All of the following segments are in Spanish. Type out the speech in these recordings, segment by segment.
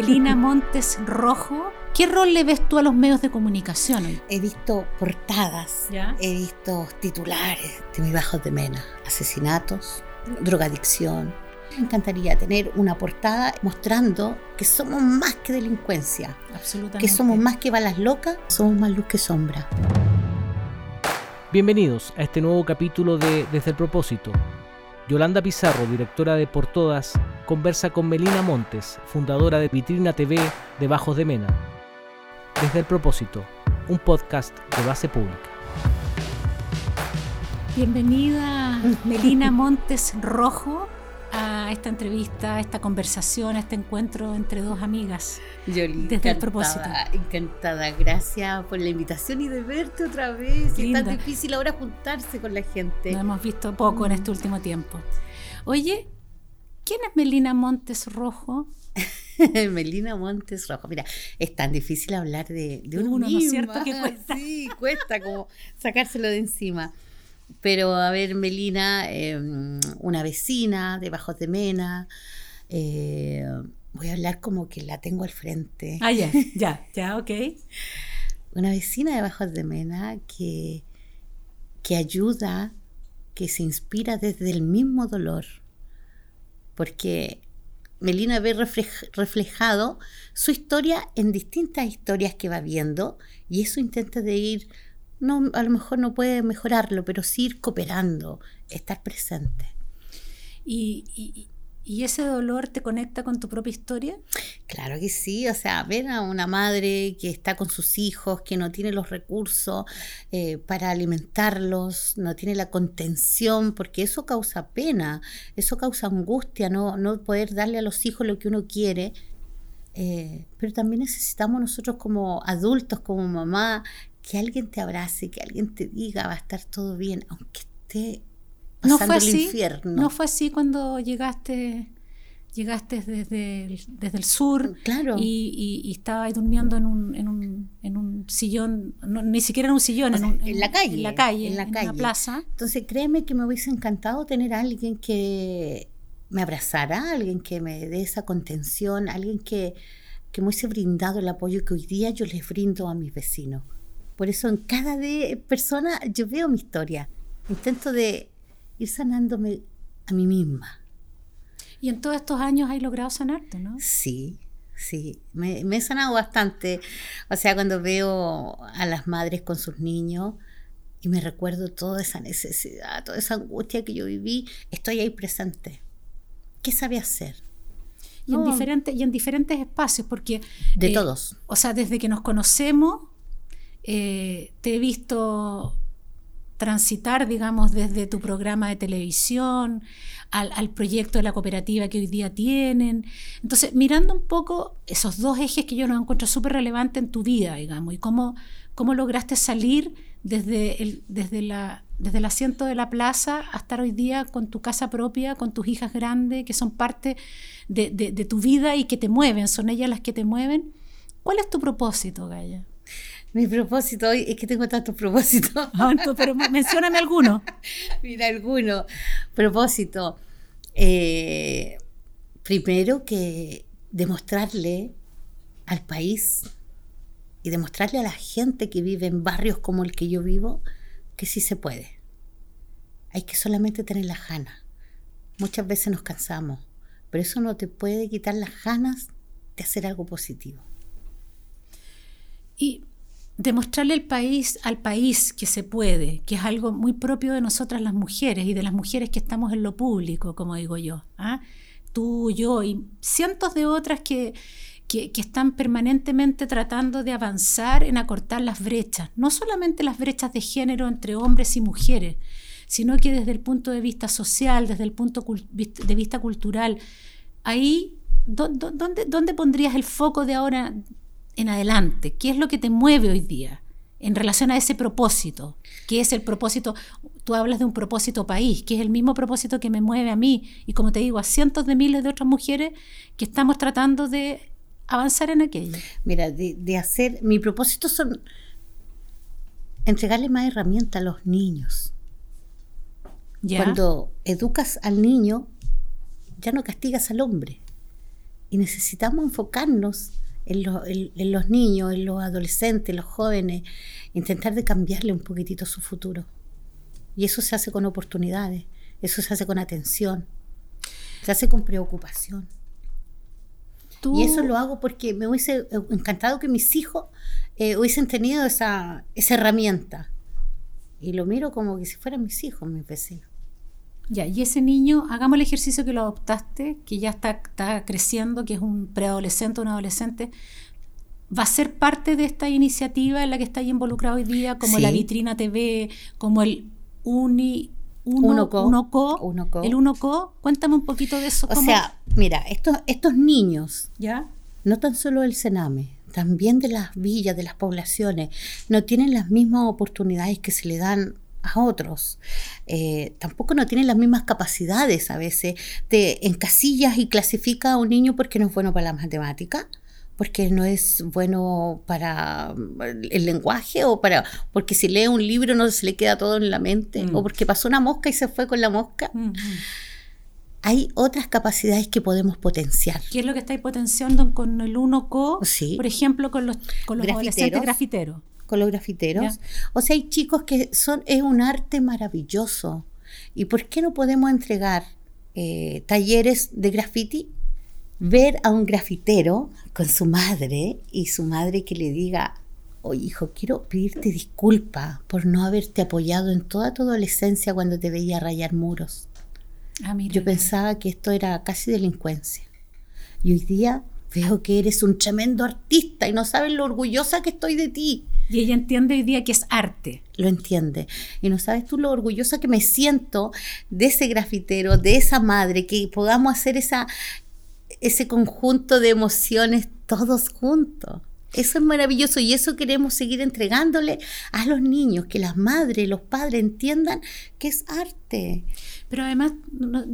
Melina Montes Rojo. ¿Qué rol le ves tú a los medios de comunicación hoy? He visto portadas, ¿Ya? he visto titulares de mis bajos de mena, asesinatos, drogadicción. Me encantaría tener una portada mostrando que somos más que delincuencia, Absolutamente. que somos más que balas locas, somos más luz que sombra. Bienvenidos a este nuevo capítulo de Desde el Propósito. Yolanda Pizarro, directora de Por Todas, conversa con Melina Montes, fundadora de Vitrina TV de Bajos de Mena. Desde el Propósito, un podcast de base pública. Bienvenida Melina Montes Rojo a esta entrevista, a esta conversación, a este encuentro entre dos amigas. Yoli, Desde el propósito. Encantada, gracias por la invitación y de verte otra vez. Es tan difícil ahora juntarse con la gente. Nos hemos visto poco en este último tiempo. Oye, ¿quién es Melina Montes Rojo? Melina Montes Rojo. Mira, es tan difícil hablar de, de uno, ¿no es cierto que cuesta? Sí, cuesta como sacárselo de encima. Pero a ver, Melina, eh, una vecina de Bajos de Mena. eh, voy a hablar como que la tengo al frente. Ah, ya, ya, ya, ok. Una vecina de Bajos de Mena que, que ayuda, que se inspira desde el mismo dolor. Porque Melina ve reflej- reflejado su historia en distintas historias que va viendo y eso intenta de ir, no, a lo mejor no puede mejorarlo, pero sí ir cooperando, estar presente. ¿Y, y, y ese dolor te conecta con tu propia historia? Claro que sí, o sea, ver a una madre que está con sus hijos, que no tiene los recursos eh, para alimentarlos, no tiene la contención, porque eso causa pena, eso causa angustia, no, no poder darle a los hijos lo que uno quiere. Eh, pero también necesitamos nosotros como adultos, como mamá, que alguien te abrace, que alguien te diga va a estar todo bien, aunque esté ¿No pasando fue el así? infierno. ¿No fue así cuando llegaste, llegaste desde el, desde el sur Claro. y, y, y estabas durmiendo en un, en un, en un sillón, no, ni siquiera en un sillón, en, sea, un- en la calle, en la calle, en la calle. plaza. Entonces créeme que me hubiese encantado tener a alguien que me abrazara, alguien que me dé esa contención, alguien que, que me hubiese brindado el apoyo que hoy día yo les brindo a mis vecinos. Por eso en cada de persona yo veo mi historia. Intento de ir sanándome a mí misma. Y en todos estos años has logrado sanarte, ¿no? Sí, sí, me, me he sanado bastante. O sea, cuando veo a las madres con sus niños y me recuerdo toda esa necesidad, toda esa angustia que yo viví, estoy ahí presente. ¿Qué sabe hacer? Y, en No. diferentes, y en diferentes espacios, porque... De eh, todos. O sea, desde que nos conocemos, eh, te he visto transitar, digamos, desde tu programa de televisión al, proyecto de la cooperativa que hoy día tienen. Entonces, mirando un poco esos dos ejes que yo los encuentro súper relevantes en tu vida, digamos, y cómo, cómo lograste salir desde el, desde, la, desde el asiento de la plaza a estar hoy día con tu casa propia, con tus hijas grandes, que son parte de- de tu vida y que te mueven, son ellas las que te mueven. ¿Cuál es tu propósito, Gaya? Mi propósito hoy es que tengo tantos propósitos. Ah, pero mencióname alguno. Mira, alguno. Propósito. Eh, primero que demostrarle al país y demostrarle a la gente que vive en barrios como el que yo vivo que sí se puede. Hay que solamente tener las ganas. Muchas veces nos cansamos, pero eso no te puede quitar las ganas de hacer algo positivo. Y demostrarle al país, al país que se puede, que es algo muy propio de nosotras las mujeres y de las mujeres que estamos en lo público, como digo yo. ¿ah? Tú, yo y cientos de otras que, que, están permanentemente tratando de avanzar en acortar las brechas, no solamente las brechas de género entre hombres y mujeres, sino que desde el punto de vista social, desde el punto de vista cultural, ahí, ¿dó- dó- ¿dónde, ¿dónde pondrías el foco de ahora en adelante? ¿Qué es lo que te mueve hoy día en relación a ese propósito? ¿Qué es el propósito? Tú hablas de un propósito país, que es el mismo propósito que me mueve a mí y como te digo, a cientos de miles de otras mujeres que estamos tratando de avanzar en aquello. Mira, de, de hacer, mi propósito son entregarle más herramientas a los niños. ¿Ya? Cuando educas al niño, ya no castigas al hombre. y necesitamos enfocarnos en, en, los niños, en los adolescentes, en los jóvenes, intentar de cambiarle un poquitito su futuro. Y eso se hace con oportunidades, eso se hace con atención, se hace con preocupación. Y eso lo hago porque me hubiese encantado que mis hijos eh, hubiesen tenido esa, esa herramienta. Y lo miro como que si fueran mis hijos, mis vecinos. Ya, y ese niño, hagamos el ejercicio que lo adoptaste, que ya está, está creciendo, que es un preadolescente o un adolescente, va a ser parte de esta iniciativa en la que está involucrado hoy día, como la Vitrina TV, como el Uni, uno, co, el uno co, cuéntame un poquito de eso. O sea, mira, estos, estos niños, ¿Ya? no tan solo el Sename, también de las villas, de las poblaciones, no tienen las mismas oportunidades que se le dan a otros. Eh, tampoco no tienen las mismas capacidades a veces. Te encasillas y clasifica a un niño porque no es bueno para la matemática porque no es bueno para el lenguaje o para porque si lee un libro no se le queda todo en la mente o mm. porque pasó una mosca y se fue con la mosca. Mm, mm. Hay otras capacidades que podemos potenciar. ¿Qué es lo que estáis potenciando con el 1CO? Por ejemplo, con los, con los adolescentes grafiteros. Con los grafiteros. O sea, hay chicos que son, es un arte maravilloso. ¿Y por qué no podemos entregar eh, talleres de graffiti ver a un grafitero con su madre y su madre que le diga, oye hijo, quiero pedirte disculpa por no haberte apoyado en toda tu adolescencia cuando te veía rayar muros. Ah, Yo pensaba que esto era casi delincuencia. Y hoy día veo que eres un tremendo artista y no sabes lo orgullosa que estoy de ti. Y ella entiende hoy día que es arte. Lo entiende. Y no sabes tú lo orgullosa que me siento de ese grafitero, de esa madre, que podamos hacer esa, ese conjunto de emociones todos juntos. Eso es maravilloso y eso queremos seguir entregándole a los niños, que las madres, los padres entiendan que es arte. Pero además, no,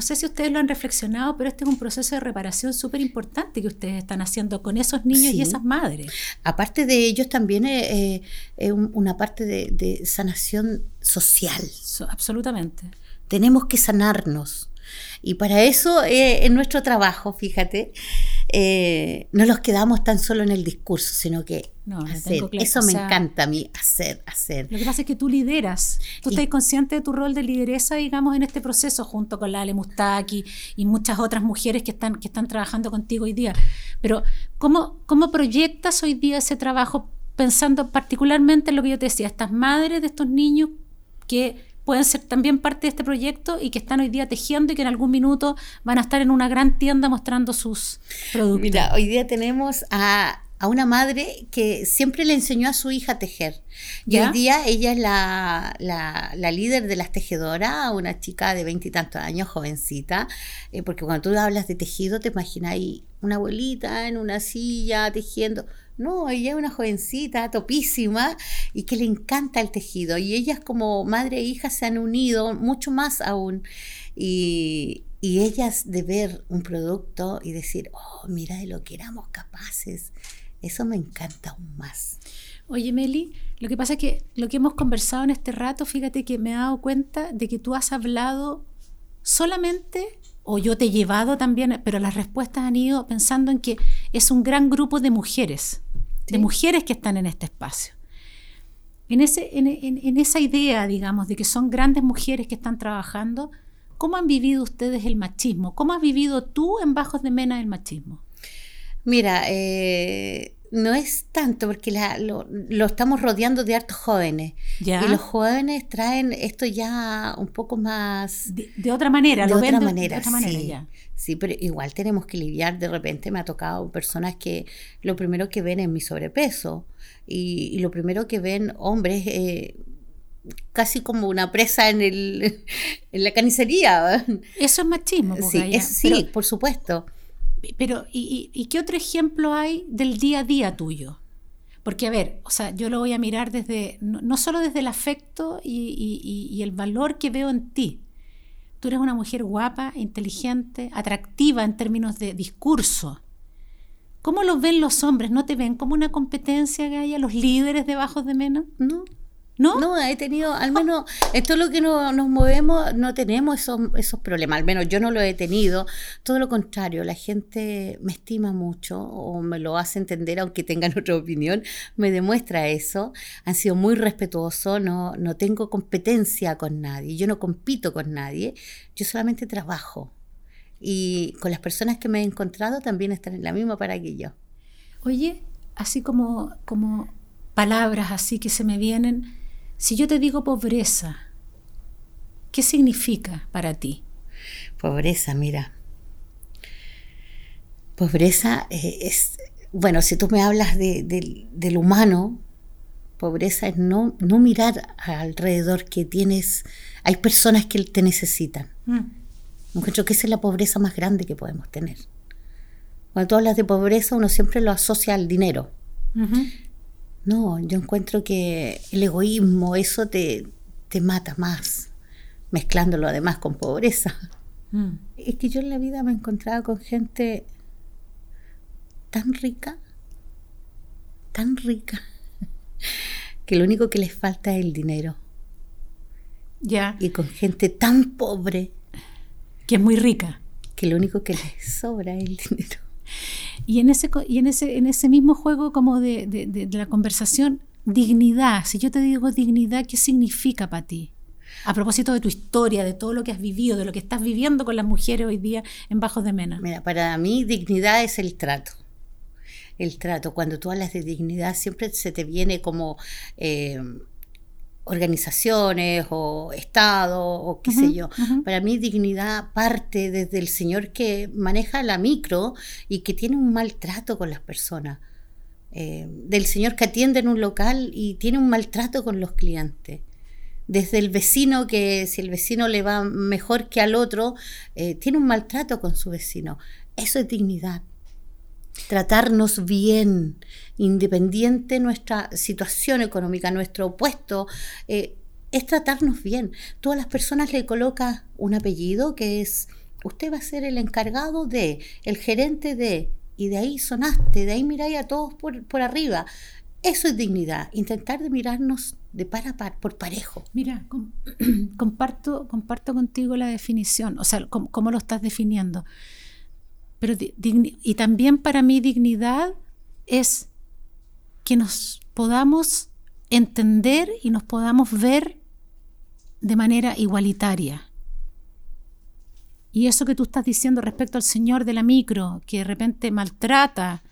sé si ustedes lo han reflexionado, pero este es un proceso de reparación súper importante que ustedes están haciendo con esos niños y esas madres. Aparte de ellos, también es, una parte de, sanación social. absolutamente. Tenemos que sanarnos y para eso eh, en nuestro trabajo, fíjate, eh, no nos quedamos tan solo en el discurso, sino que hacer. Eso me encanta a mí, hacer, hacer. Lo que pasa es que tú lideras. Tú estás consciente de tu rol de lideresa, digamos, en este proceso, junto con la Ale Mustaki y muchas otras mujeres que están, que están trabajando contigo hoy día. Pero, ¿cómo, ¿cómo proyectas hoy día ese trabajo pensando particularmente en lo que yo te decía, estas madres de estos niños que pueden ser también parte de este proyecto y que están hoy día tejiendo y que en algún minuto van a estar en una gran tienda mostrando sus productos. Mira, hoy día tenemos a, una madre que siempre le enseñó a su hija a tejer. Y hoy día ella es la, la, líder de las tejedoras, una chica de veintitantos años, jovencita, eh, porque cuando tú hablas de tejido te imaginas ahí una abuelita en una silla tejiendo. No, ella es una jovencita topísima y que le encanta el tejido. Y ellas como madre e hija se han unido mucho más aún. Y, ellas de ver un producto y decir, oh, mira de lo que éramos capaces. Eso me encanta aún más. Oye, Meli, lo que pasa es que lo que hemos conversado en este rato, fíjate que me he dado cuenta de que tú has hablado solamente, o yo te he llevado también, pero las respuestas han ido pensando en que es un gran grupo de mujeres de mujeres que están en este espacio. En, ese, en, esa idea, digamos, de que son grandes mujeres que están trabajando, ¿cómo han vivido ustedes el machismo? ¿Cómo has vivido tú en Bajos de Mena el machismo? Mira, eh, no es tanto porque lo, estamos rodeando de hartos jóvenes. Y los jóvenes traen esto ya un poco más... De, otra manera, de otra manera, de otra manera sí. pero igual tenemos que lidiar. De repente me ha tocado personas que lo primero que ven es mi sobrepeso. Y, lo primero que ven hombres... Eh, casi como una presa en, el, en la canicería. Eso es machismo. Sí, sí por supuesto. Pero, ¿y, qué otro ejemplo hay del día a día tuyo? Porque, a ver, o sea, yo lo voy a mirar desde, no, solo desde el afecto y, el valor que veo en ti. Tú eres una mujer guapa, inteligente, atractiva en términos de discurso. ¿Cómo lo ven los hombres? ¿No te ven como una competencia haya los líderes de Bajos de Mena? No, ¿No? No, he tenido, al menos, en todo lo que no- nos movemos, no tenemos esos, esos problemas. Al menos yo no lo he tenido. Todo lo contrario, la gente me estima mucho o me lo hace entender, aunque tengan otra opinión, me demuestra eso. Han sido muy respetuosos, no, no tengo competencia con nadie, yo no compito con nadie, yo solamente trabajo. Y con las personas que me he encontrado también están en la misma para que yo. Oye, así como, como palabras así que se me vienen, si yo te digo pobreza, ¿qué significa para ti? Pobreza, mira. Pobreza eh, es, bueno, si tú me hablas de- del- del humano, pobreza es no, no mirar alrededor que tienes, hay personas que te necesitan. Mm. Encuentro que esa es la pobreza más grande que podemos tener. Cuando tú hablas de pobreza, uno siempre lo asocia al dinero. No, yo encuentro que el egoísmo, eso te, te mata más, mezclándolo además con pobreza. Mm. Es que yo en la vida me encontraba con gente tan rica, tan rica, que lo único que les falta es el dinero. Ya, Y con gente tan pobre, que es muy rica. que lo único que les sobra es el dinero. Y en ese, y en ese, en ese mismo juego como de, de- de- de la conversación, dignidad. Si yo te digo dignidad, ¿qué significa para ti? A propósito de tu historia, de todo lo que has vivido, de lo que estás viviendo con las mujeres hoy día en Bajos de Mena. Mira, para mí dignidad es el trato. El trato. Cuando tú hablas de dignidad, siempre se te viene como eh, organizaciones o Estado o qué sé yo. Para mí dignidad parte desde el señor que maneja la micro y que tiene un maltrato con las personas. Eh, del señor que atiende en un local y tiene un maltrato con los clientes. Desde el vecino que si el vecino le va mejor que al otro, eh, tiene un maltrato con su vecino. Eso es dignidad. Tratarnos bien, independiente de nuestra situación económica, nuestro puesto, eh, es tratarnos bien. Tú a las personas le colocas un apellido que es, usted va a ser el encargado de, el gerente de, y de ahí sonaste, de ahí miráis a todos por, por arriba. Eso es dignidad, intentar de mirarnos de par a par, por parejo. Mira, com- comparto, comparto contigo la definición, o sea, cómo, cómo lo estás definiendo. Pero y también para mí dignidad es que nos podamos entender y nos podamos ver de manera igualitaria. Y eso que tú estás diciendo respecto al señor de la micro, que de repente maltrata,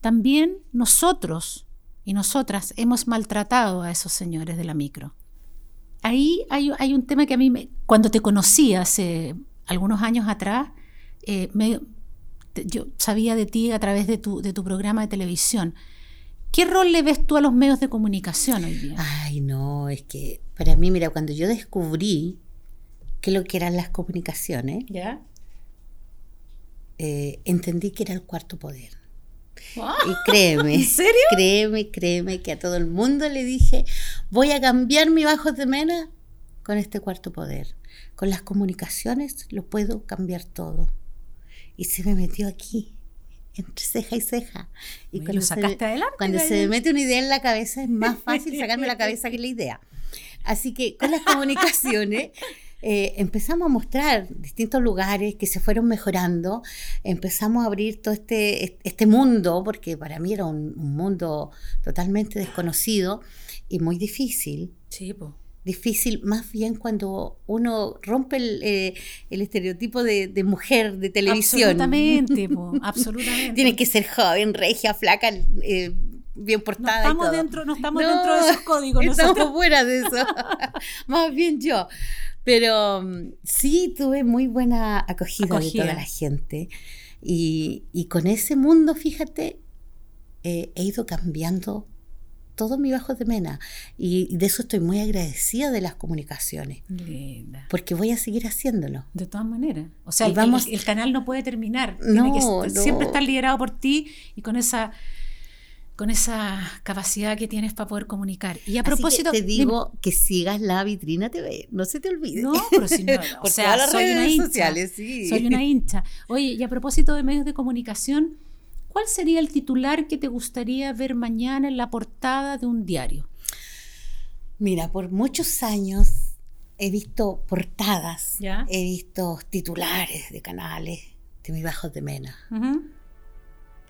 también nosotros y nosotras hemos maltratado a esos señores de la micro. Ahí hay, hay un tema que a mí, me- cuando te conocí hace algunos años atrás, eh, me- yo sabía de ti a través de tu, de tu programa de televisión. ¿Qué rol le ves tú a los medios de comunicación hoy día? Ay, no, es que para mí, mira, cuando yo descubrí qué lo que eran las comunicaciones, ¿Ya? eh, entendí que era el cuarto poder. Y créeme, ¿En serio? créeme, créeme que a todo el mundo le dije, voy a cambiar mi bajos de mena con este cuarto poder. Con las comunicaciones lo puedo cambiar todo. Y se me metió aquí, entre ceja y ceja. Y cuando lo se sacaste me- adelante, Cuando se me mete una idea en la cabeza es más fácil sacarme la cabeza que la idea. Así que con las comunicaciones eh, empezamos a mostrar distintos lugares que se fueron mejorando, empezamos a abrir todo este, este mundo, porque para mí era un, un mundo totalmente desconocido y muy difícil. Sí, po. Difícil más bien cuando uno rompe el, eh, el estereotipo de, de mujer de televisión. Absolutamente, po, absolutamente. Tiene que ser joven, regia, flaca, eh, bien no portada. y estamos, todo. dentro, no estamos No, dentro de esos códigos. Estamos nosotros. fuera de eso. Más bien yo. Pero mm, sí tuve muy buena acogida, Acogida. de toda la gente. Y, y con ese mundo, fíjate, eh, he ido cambiando todo mi bajo de mena. Y de eso estoy muy agradecida de las comunicaciones. Linda. Porque voy a seguir haciéndolo. De todas maneras. O sea, vamos- el- el canal no puede terminar. No, Tiene que no. siempre estar liderado por ti y con esa con esa capacidad que tienes para poder comunicar. Y a Así que propósito, te dime- digo que sigas la vitrina TV. No se te olvide. No, pero si no, o sea, soy una redes hincha. sociales, sí. Soy una hincha. Oye, y a propósito de medios de comunicación, ¿cuál sería el titular que te gustaría ver mañana en la portada de un diario? Mira, por muchos años he visto portadas, ¿Ya? he visto titulares de canales de mis bajos de mena.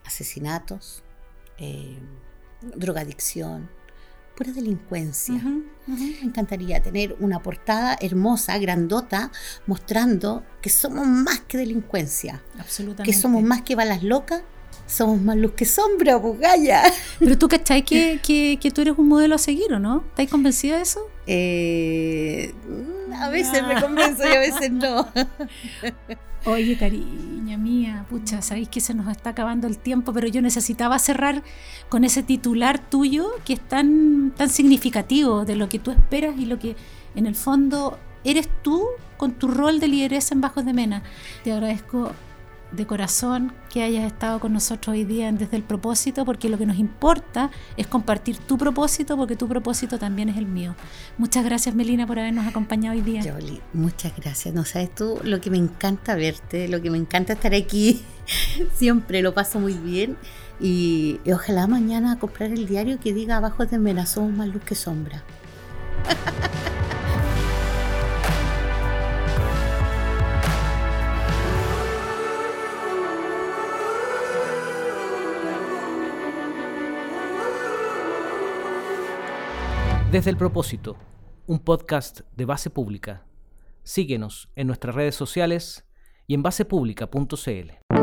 Asesinatos, eh, drogadicción, pura delincuencia. Me encantaría tener una portada hermosa, grandota, mostrando que somos más que delincuencia, Absolutamente. que somos más que balas locas, somos más luz que sombra, bugaya. Pero tú cachai que, que, que tú eres un modelo a seguir, ¿o no? ¿Estás convencida de eso? Eh, a veces me convenzo y a veces no. Oye, cariña mía, pucha, sabéis que se nos está acabando el tiempo, pero yo necesitaba cerrar con ese titular tuyo que es tan, tan significativo de lo que tú esperas y lo que en el fondo eres tú con tu rol de lideresa en Bajos de Mena. Te agradezco de corazón que hayas estado con nosotros hoy día desde el propósito, porque lo que nos importa es compartir tu propósito, porque tu propósito también es el mío. Muchas gracias, Melina, por habernos acompañado hoy día. Yoli, muchas gracias. No sabes tú lo que me encanta verte, lo que me encanta estar aquí. Siempre lo paso muy bien. Y, ojalá mañana comprar el diario que diga abajo de somos más luz que sombra. Desde el propósito, un podcast de base pública. Síguenos en nuestras redes sociales y en basepublica.cl.